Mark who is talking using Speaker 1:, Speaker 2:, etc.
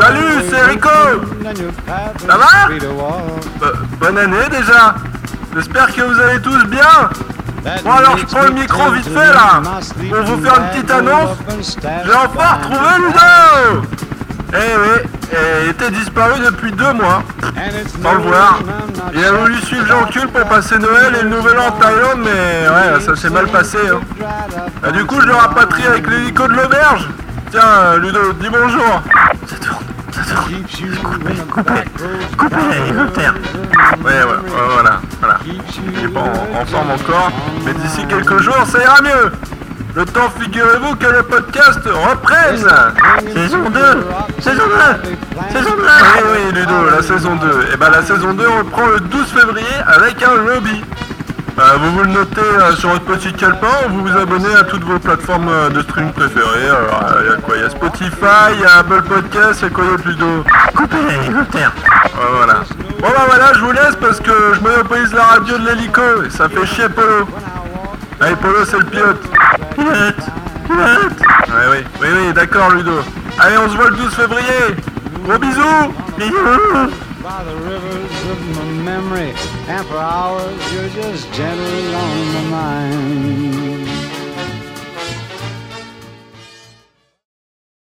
Speaker 1: Salut, c'est Rico Ça va Bo- Bonne année déjà. J'espère que vous allez tous bien. Bon alors je prends le micro vite fait là Pour vous faire une petite annonce. J'ai enfin retrouvé Ludo Eh oui, et il était disparu depuis deux mois. Sans le voir Il a voulu suivre Jean-Cul pour passer Noël et le Nouvel An en Thaïlande mais ça s'est mal passé hein. Ah, du coup je le rapatrie avec l'hélico de l'auberge Tiens euh, Ludo, dis bonjour Ça tourne, ça tourne Coupez, coupez, coupez l'hélicoptère Ouais, ouais, ouais, voilà, voilà. Il est pas en, en forme encore, mais d'ici quelques jours, ça ira mieux. Le temps, figurez-vous que le podcast reprenne. Saison 2 Saison 2 Saison 2 Oui, oui, Ludo, la saison 2. Et ben la saison 2 reprend le 12 février avec un lobby. Euh, vous vous le notez euh, sur votre petit calepin, vous vous abonnez à toutes vos plateformes euh, de streaming préférées. Alors, il y a quoi? Il y a Spotify, il y a Apple Podcast, il y a quoi d'autre, Ludo? Coupez l'hélicoptère Voilà. Bon bah voilà, je vous laisse parce que je monopolise la radio de l'hélico et ça fait chier Polo. Allez Polo, c'est le pilote. Pilote Pilote Ouais, oui, oui, oui, d'accord, Ludo. Allez, on se voit le 12 février. Gros bisous Bisous
Speaker 2: by the rivers of my memory, and for hours you're just gently on my mind.